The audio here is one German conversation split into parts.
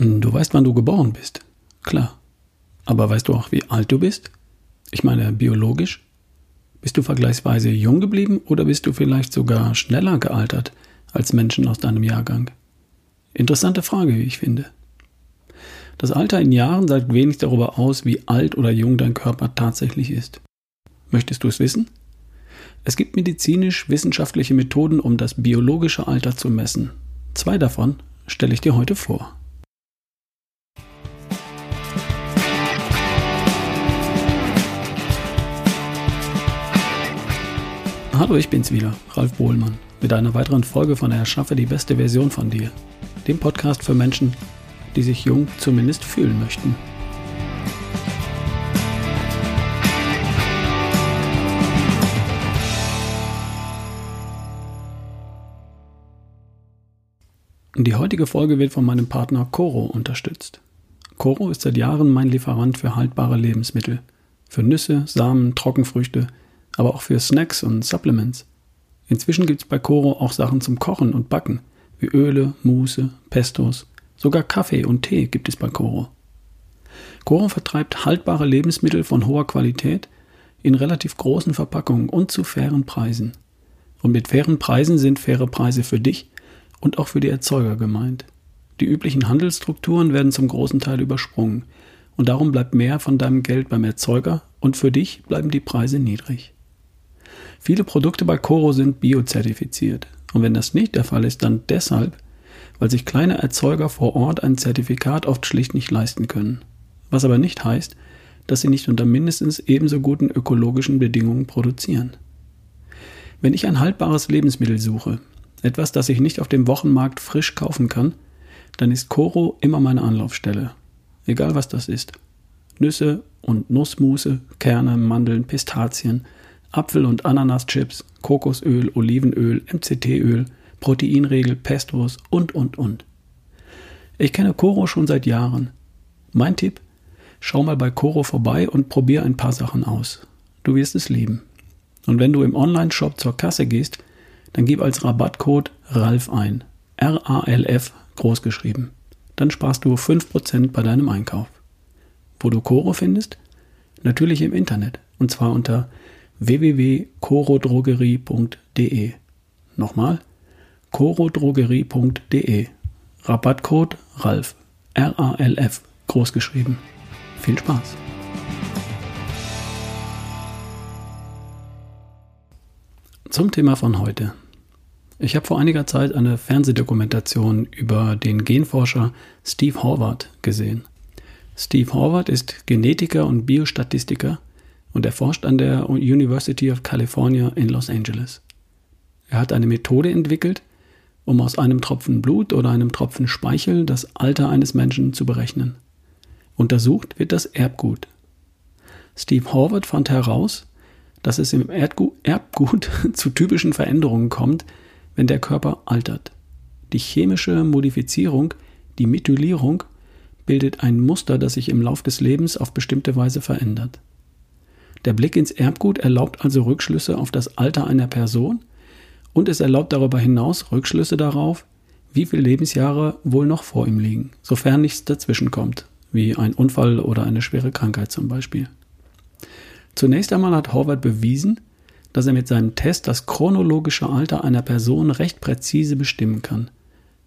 Du weißt, wann du geboren bist. Klar. Aber weißt du auch, wie alt du bist? Ich meine, biologisch? Bist du vergleichsweise jung geblieben oder bist du vielleicht sogar schneller gealtert als Menschen aus deinem Jahrgang? Interessante Frage, wie ich finde. Das Alter in Jahren sagt wenig darüber aus, wie alt oder jung dein Körper tatsächlich ist. Möchtest du es wissen? Es gibt medizinisch-wissenschaftliche Methoden, um das biologische Alter zu messen. Zwei davon stelle ich dir heute vor. Hallo, ich bin's wieder, Ralf Bohlmann, mit einer weiteren Folge von Erschaffe die beste Version von dir, dem Podcast für Menschen, die sich jung zumindest fühlen möchten. Die heutige Folge wird von meinem Partner Coro unterstützt. Coro ist seit Jahren mein Lieferant für haltbare Lebensmittel, für Nüsse, Samen, Trockenfrüchte, aber auch für Snacks und Supplements. Inzwischen gibt es bei Coro auch Sachen zum Kochen und Backen, wie Öle, Muße, Pestos, sogar Kaffee und Tee gibt es bei Coro. Coro vertreibt haltbare Lebensmittel von hoher Qualität in relativ großen Verpackungen und zu fairen Preisen. Und mit fairen Preisen sind faire Preise für dich und auch für die Erzeuger gemeint. Die üblichen Handelsstrukturen werden zum großen Teil übersprungen und darum bleibt mehr von deinem Geld beim Erzeuger und für dich bleiben die Preise niedrig. Viele Produkte bei Coro sind biozertifiziert. Und wenn das nicht der Fall ist, dann deshalb, weil sich kleine Erzeuger vor Ort ein Zertifikat oft schlicht nicht leisten können. Was aber nicht heißt, dass sie nicht unter mindestens ebenso guten ökologischen Bedingungen produzieren. Wenn ich ein haltbares Lebensmittel suche, etwas, das ich nicht auf dem Wochenmarkt frisch kaufen kann, dann ist Coro immer meine Anlaufstelle. Egal was das ist. Nüsse und Nussmuße, Kerne, Mandeln, Pistazien, Apfel- und Ananaschips, Kokosöl, Olivenöl, MCT-Öl, Proteinregel, Pestos und, und, und. Ich kenne Coro schon seit Jahren. Mein Tipp? Schau mal bei Coro vorbei und probier ein paar Sachen aus. Du wirst es lieben. Und wenn du im Online-Shop zur Kasse gehst, dann gib als Rabattcode RALF ein. R-A-L-F großgeschrieben. Dann sparst du 5% bei deinem Einkauf. Wo du Coro findest? Natürlich im Internet. Und zwar unter www.corodrogerie.de. Nochmal, corodrogerie.de. Rabattcode RALF. R-A-L-F. Großgeschrieben. Viel Spaß. Zum Thema von heute. Ich habe vor einiger Zeit eine Fernsehdokumentation über den Genforscher Steve Horvath gesehen. Steve Horvath ist Genetiker und Biostatistiker und er forscht an der University of California in Los Angeles. Er hat eine Methode entwickelt, um aus einem Tropfen Blut oder einem Tropfen Speichel das Alter eines Menschen zu berechnen. Untersucht wird das Erbgut. Steve Horvath fand heraus, dass es im Erdgu Erbgut zu typischen Veränderungen kommt, wenn der Körper altert. Die chemische Modifizierung, die Methylierung, bildet ein Muster, das sich im Lauf des Lebens auf bestimmte Weise verändert. Der Blick ins Erbgut erlaubt also Rückschlüsse auf das Alter einer Person und es erlaubt darüber hinaus Rückschlüsse darauf, wie viele Lebensjahre wohl noch vor ihm liegen, sofern nichts dazwischen kommt, wie ein Unfall oder eine schwere Krankheit zum Beispiel. Zunächst einmal hat Horvath bewiesen, dass er mit seinem Test das chronologische Alter einer Person recht präzise bestimmen kann,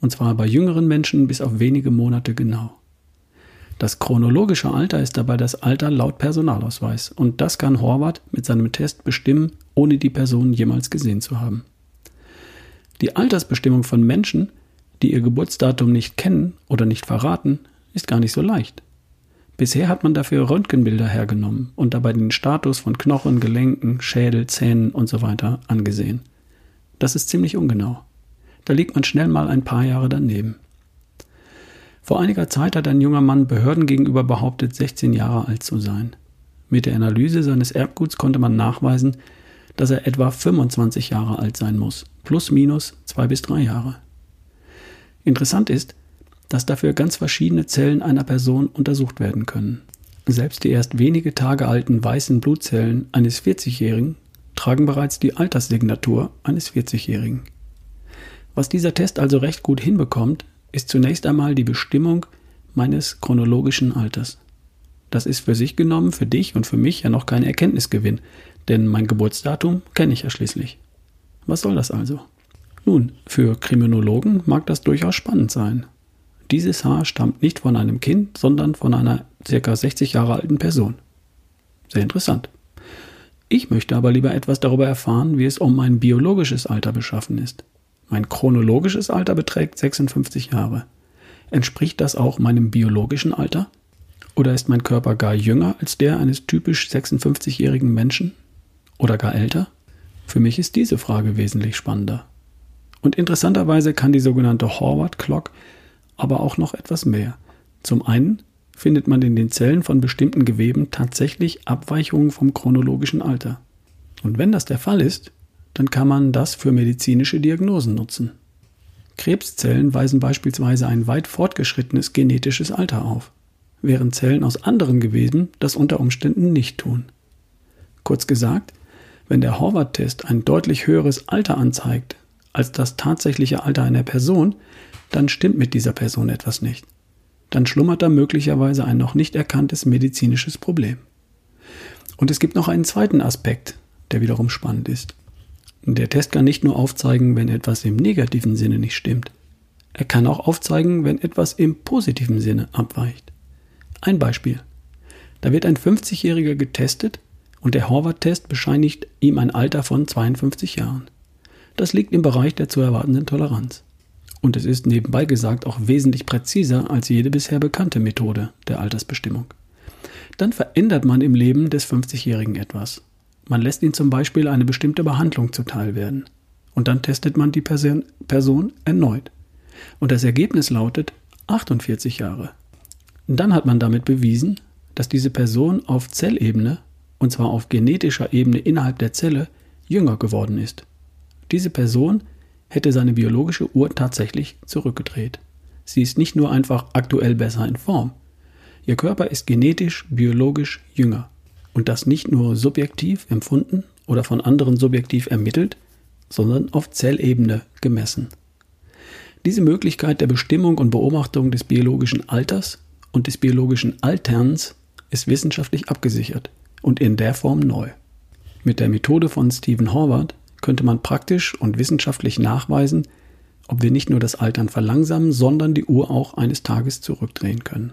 und zwar bei jüngeren Menschen bis auf wenige Monate genau. Das chronologische Alter ist dabei das Alter laut Personalausweis und das kann Horvath mit seinem Test bestimmen, ohne die Person jemals gesehen zu haben. Die Altersbestimmung von Menschen, die ihr Geburtsdatum nicht kennen oder nicht verraten, ist gar nicht so leicht. Bisher hat man dafür Röntgenbilder hergenommen und dabei den Status von Knochen, Gelenken, Schädel, Zähnen usw. So angesehen. Das ist ziemlich ungenau. Da liegt man schnell mal ein paar Jahre daneben. Vor einiger Zeit hat ein junger Mann Behörden gegenüber behauptet, 16 Jahre alt zu sein. Mit der Analyse seines Erbguts konnte man nachweisen, dass er etwa 25 Jahre alt sein muss, plus minus zwei bis drei Jahre. Interessant ist, dass dafür ganz verschiedene Zellen einer Person untersucht werden können. Selbst die erst wenige Tage alten weißen Blutzellen eines 40-Jährigen tragen bereits die Alterssignatur eines 40-Jährigen. Was dieser Test also recht gut hinbekommt, ist zunächst einmal die Bestimmung meines chronologischen Alters. Das ist für sich genommen, für dich und für mich ja noch kein Erkenntnisgewinn, denn mein Geburtsdatum kenne ich ja schließlich. Was soll das also? Nun, für Kriminologen mag das durchaus spannend sein. Dieses Haar stammt nicht von einem Kind, sondern von einer ca. 60 Jahre alten Person. Sehr interessant. Ich möchte aber lieber etwas darüber erfahren, wie es um mein biologisches Alter beschaffen ist. Mein chronologisches Alter beträgt 56 Jahre. Entspricht das auch meinem biologischen Alter? Oder ist mein Körper gar jünger als der eines typisch 56-jährigen Menschen? Oder gar älter? Für mich ist diese Frage wesentlich spannender. Und interessanterweise kann die sogenannte Horvath Clock aber auch noch etwas mehr. Zum einen findet man in den Zellen von bestimmten Geweben tatsächlich Abweichungen vom chronologischen Alter. Und wenn das der Fall ist, dann kann man das für medizinische Diagnosen nutzen. Krebszellen weisen beispielsweise ein weit fortgeschrittenes genetisches Alter auf, während Zellen aus anderen Geweben das unter Umständen nicht tun. Kurz gesagt, wenn der Horvath-Test ein deutlich höheres Alter anzeigt als das tatsächliche Alter einer Person, dann stimmt mit dieser Person etwas nicht. Dann schlummert da möglicherweise ein noch nicht erkanntes medizinisches Problem. Und es gibt noch einen zweiten Aspekt, der wiederum spannend ist. Der Test kann nicht nur aufzeigen, wenn etwas im negativen Sinne nicht stimmt. Er kann auch aufzeigen, wenn etwas im positiven Sinne abweicht. Ein Beispiel. Da wird ein 50-Jähriger getestet und der Horvath-Test bescheinigt ihm ein Alter von 52 Jahren. Das liegt im Bereich der zu erwartenden Toleranz. Und es ist nebenbei gesagt auch wesentlich präziser als jede bisher bekannte Methode der Altersbestimmung. Dann verändert man im Leben des 50-Jährigen etwas. Man lässt ihn zum Beispiel eine bestimmte Behandlung zuteil werden. Und dann testet man die Person, Person erneut. Und das Ergebnis lautet 48 Jahre. Und dann hat man damit bewiesen, dass diese Person auf Zellebene, und zwar auf genetischer Ebene innerhalb der Zelle, jünger geworden ist. Diese Person hätte seine biologische Uhr tatsächlich zurückgedreht. Sie ist nicht nur einfach aktuell besser in Form. Ihr Körper ist genetisch, biologisch jünger. Und das nicht nur subjektiv empfunden oder von anderen subjektiv ermittelt, sondern auf Zellebene gemessen. Diese Möglichkeit der Bestimmung und Beobachtung des biologischen Alters und des biologischen Alterns ist wissenschaftlich abgesichert und in der Form neu. Mit der Methode von Stephen Horvath könnte man praktisch und wissenschaftlich nachweisen, ob wir nicht nur das Altern verlangsamen, sondern die Uhr auch eines Tages zurückdrehen können.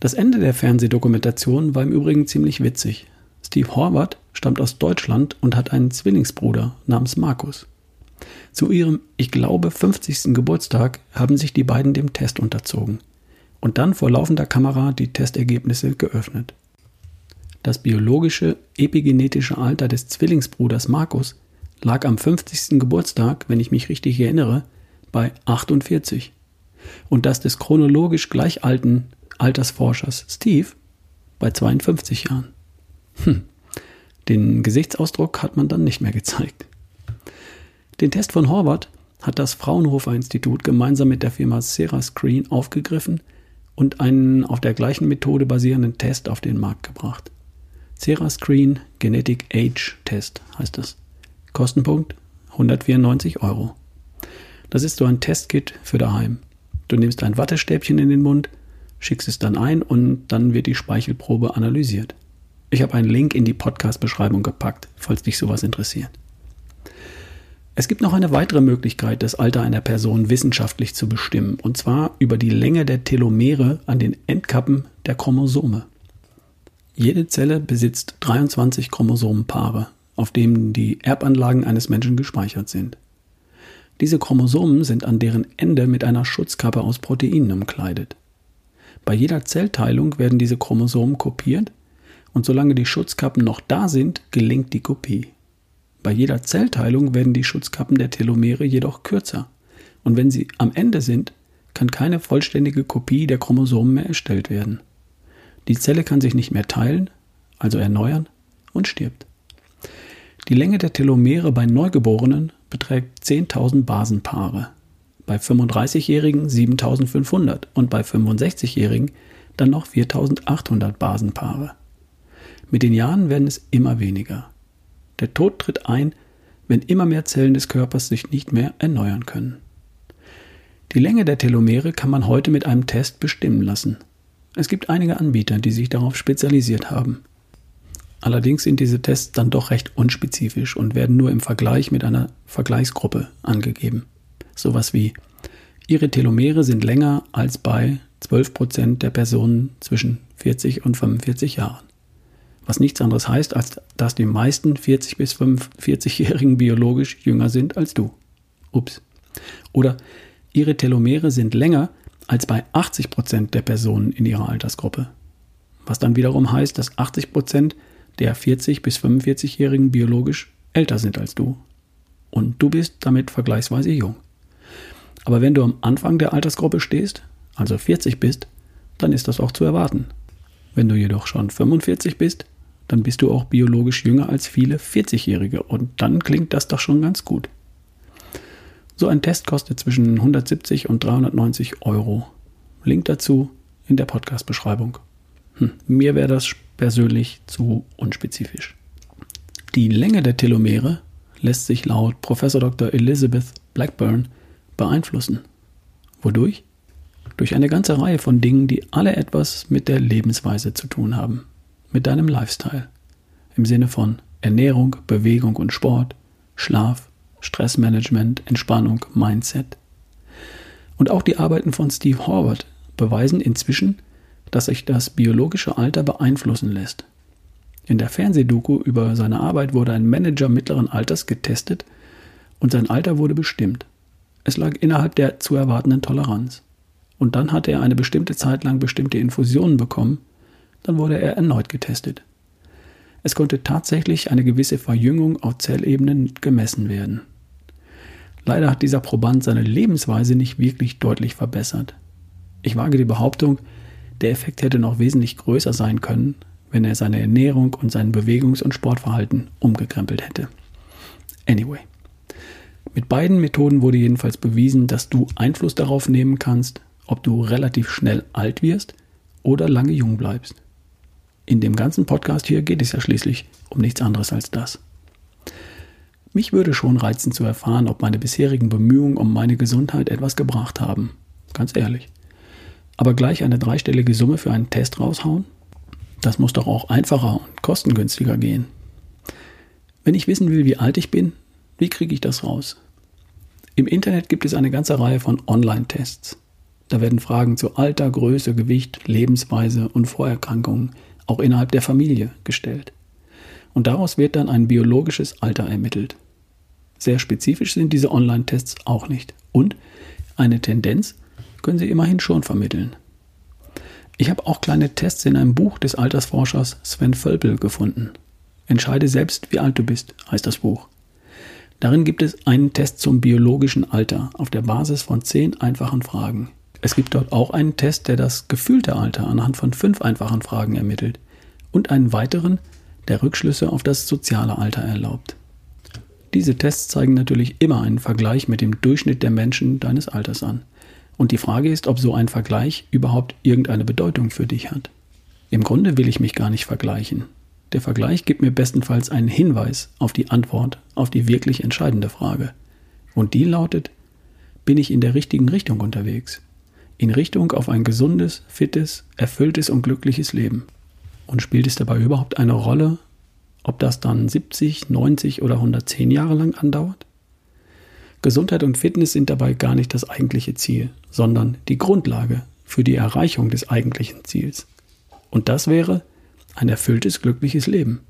Das Ende der Fernsehdokumentation war im Übrigen ziemlich witzig. Steve Horvath stammt aus Deutschland und hat einen Zwillingsbruder namens Markus. Zu ihrem, ich glaube, 50. Geburtstag haben sich die beiden dem Test unterzogen und dann vor laufender Kamera die Testergebnisse geöffnet. Das biologische epigenetische Alter des Zwillingsbruders Markus lag am 50. Geburtstag, wenn ich mich richtig erinnere, bei 48 und das des chronologisch gleich alten Altersforschers Steve bei 52 Jahren. Hm. Den Gesichtsausdruck hat man dann nicht mehr gezeigt. Den Test von Horvath hat das Fraunhofer Institut gemeinsam mit der Firma Serascreen aufgegriffen und einen auf der gleichen Methode basierenden Test auf den Markt gebracht. Serascreen Genetic Age Test heißt das. Kostenpunkt 194 Euro. Das ist so ein Testkit für daheim. Du nimmst ein Wattestäbchen in den Mund, schickst es dann ein und dann wird die Speichelprobe analysiert. Ich habe einen Link in die Podcast-Beschreibung gepackt, falls dich sowas interessiert. Es gibt noch eine weitere Möglichkeit, das Alter einer Person wissenschaftlich zu bestimmen, und zwar über die Länge der Telomere an den Endkappen der Chromosome. Jede Zelle besitzt 23 Chromosomenpaare, auf denen die Erbanlagen eines Menschen gespeichert sind. Diese Chromosomen sind an deren Ende mit einer Schutzkappe aus Proteinen umkleidet. Bei jeder Zellteilung werden diese Chromosomen kopiert und solange die Schutzkappen noch da sind, gelingt die Kopie. Bei jeder Zellteilung werden die Schutzkappen der Telomere jedoch kürzer und wenn sie am Ende sind, kann keine vollständige Kopie der Chromosomen mehr erstellt werden. Die Zelle kann sich nicht mehr teilen, also erneuern und stirbt. Die Länge der Telomere bei Neugeborenen beträgt 10.000 Basenpaare, bei 35-Jährigen 7.500 und bei 65-Jährigen dann noch 4.800 Basenpaare. Mit den Jahren werden es immer weniger. Der Tod tritt ein, wenn immer mehr Zellen des Körpers sich nicht mehr erneuern können. Die Länge der Telomere kann man heute mit einem Test bestimmen lassen. Es gibt einige Anbieter, die sich darauf spezialisiert haben. Allerdings sind diese Tests dann doch recht unspezifisch und werden nur im Vergleich mit einer Vergleichsgruppe angegeben. Sowas wie Ihre Telomere sind länger als bei 12% der Personen zwischen 40 und 45 Jahren. Was nichts anderes heißt, als dass die meisten 40 bis 45-Jährigen biologisch jünger sind als du. Ups. Oder Ihre Telomere sind länger als bei 80% der Personen in Ihrer Altersgruppe. Was dann wiederum heißt, dass 80% der 40 bis 45-Jährigen biologisch älter sind als du. Und du bist damit vergleichsweise jung. Aber wenn du am Anfang der Altersgruppe stehst, also 40 bist, dann ist das auch zu erwarten. Wenn du jedoch schon 45 bist, dann bist du auch biologisch jünger als viele 40-Jährige und dann klingt das doch schon ganz gut. So ein Test kostet zwischen 170 und 390 Euro. Link dazu in der Podcast-Beschreibung. Hm, mir wäre das persönlich zu unspezifisch. Die Länge der Telomere lässt sich laut Prof. Dr. Elizabeth Blackburn beeinflussen. Wodurch? Durch eine ganze Reihe von Dingen, die alle etwas mit der Lebensweise zu tun haben, mit deinem Lifestyle. Im Sinne von Ernährung, Bewegung und Sport, Schlaf, Stressmanagement, Entspannung, Mindset. Und auch die Arbeiten von Steve Horvath beweisen inzwischen, dass sich das biologische Alter beeinflussen lässt. In der Fernsehdoku über seine Arbeit wurde ein Manager mittleren Alters getestet und sein Alter wurde bestimmt. Es lag innerhalb der zu erwartenden Toleranz. Und dann hatte er eine bestimmte Zeit lang bestimmte Infusionen bekommen, dann wurde er erneut getestet. Es konnte tatsächlich eine gewisse Verjüngung auf Zellebenen gemessen werden. Leider hat dieser Proband seine Lebensweise nicht wirklich deutlich verbessert. Ich wage die Behauptung, der Effekt hätte noch wesentlich größer sein können, wenn er seine Ernährung und sein Bewegungs- und Sportverhalten umgekrempelt hätte. Anyway. Mit beiden Methoden wurde jedenfalls bewiesen, dass du Einfluss darauf nehmen kannst, ob du relativ schnell alt wirst oder lange jung bleibst. In dem ganzen Podcast hier geht es ja schließlich um nichts anderes als das. Mich würde schon reizen zu erfahren, ob meine bisherigen Bemühungen um meine Gesundheit etwas gebracht haben. Ganz ehrlich. Aber gleich eine dreistellige Summe für einen Test raushauen? Das muss doch auch einfacher und kostengünstiger gehen. Wenn ich wissen will, wie alt ich bin, wie kriege ich das raus? Im Internet gibt es eine ganze Reihe von Online-Tests. Da werden Fragen zu Alter, Größe, Gewicht, Lebensweise und Vorerkrankungen auch innerhalb der Familie gestellt. Und daraus wird dann ein biologisches Alter ermittelt. Sehr spezifisch sind diese Online-Tests auch nicht. Und eine Tendenz können sie immerhin schon vermitteln. Ich habe auch kleine Tests in einem Buch des Altersforschers Sven Völpel gefunden. Entscheide selbst, wie alt du bist, heißt das Buch. Darin gibt es einen Test zum biologischen Alter auf der Basis von zehn einfachen Fragen. Es gibt dort auch einen Test, der das gefühlte Alter anhand von fünf einfachen Fragen ermittelt und einen weiteren, der Rückschlüsse auf das soziale Alter erlaubt. Diese Tests zeigen natürlich immer einen Vergleich mit dem Durchschnitt der Menschen deines Alters an. Und die Frage ist, ob so ein Vergleich überhaupt irgendeine Bedeutung für dich hat. Im Grunde will ich mich gar nicht vergleichen. Der Vergleich gibt mir bestenfalls einen Hinweis auf die Antwort auf die wirklich entscheidende Frage. Und die lautet, bin ich in der richtigen Richtung unterwegs? In Richtung auf ein gesundes, fittes, erfülltes und glückliches Leben. Und spielt es dabei überhaupt eine Rolle, ob das dann 70, 90 oder 110 Jahre lang andauert? Gesundheit und Fitness sind dabei gar nicht das eigentliche Ziel, sondern die Grundlage für die Erreichung des eigentlichen Ziels. Und das wäre ein erfülltes, glückliches Leben.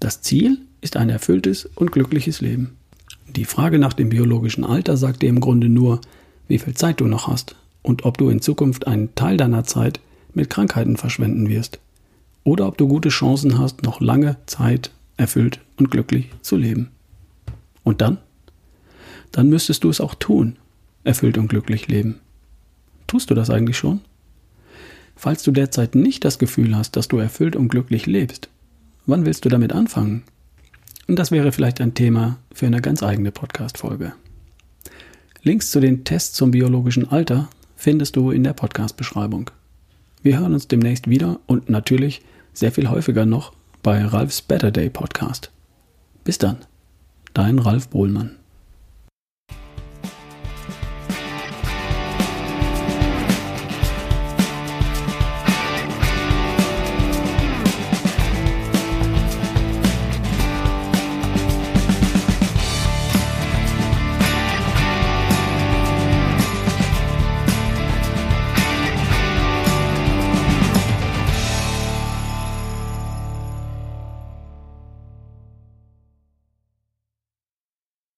Das Ziel ist ein erfülltes und glückliches Leben. Die Frage nach dem biologischen Alter sagt dir im Grunde nur, wie viel Zeit du noch hast und ob du in Zukunft einen Teil deiner Zeit mit Krankheiten verschwenden wirst. Oder ob du gute Chancen hast, noch lange Zeit erfüllt und glücklich zu leben. Und dann? dann müsstest du es auch tun, erfüllt und glücklich leben. Tust du das eigentlich schon? Falls du derzeit nicht das Gefühl hast, dass du erfüllt und glücklich lebst, wann willst du damit anfangen? Und das wäre vielleicht ein Thema für eine ganz eigene Podcast-Folge. Links zu den Tests zum biologischen Alter findest du in der Podcast-Beschreibung. Wir hören uns demnächst wieder und natürlich sehr viel häufiger noch bei Ralfs Better Day Podcast. Bis dann, dein Ralf Bohlmann.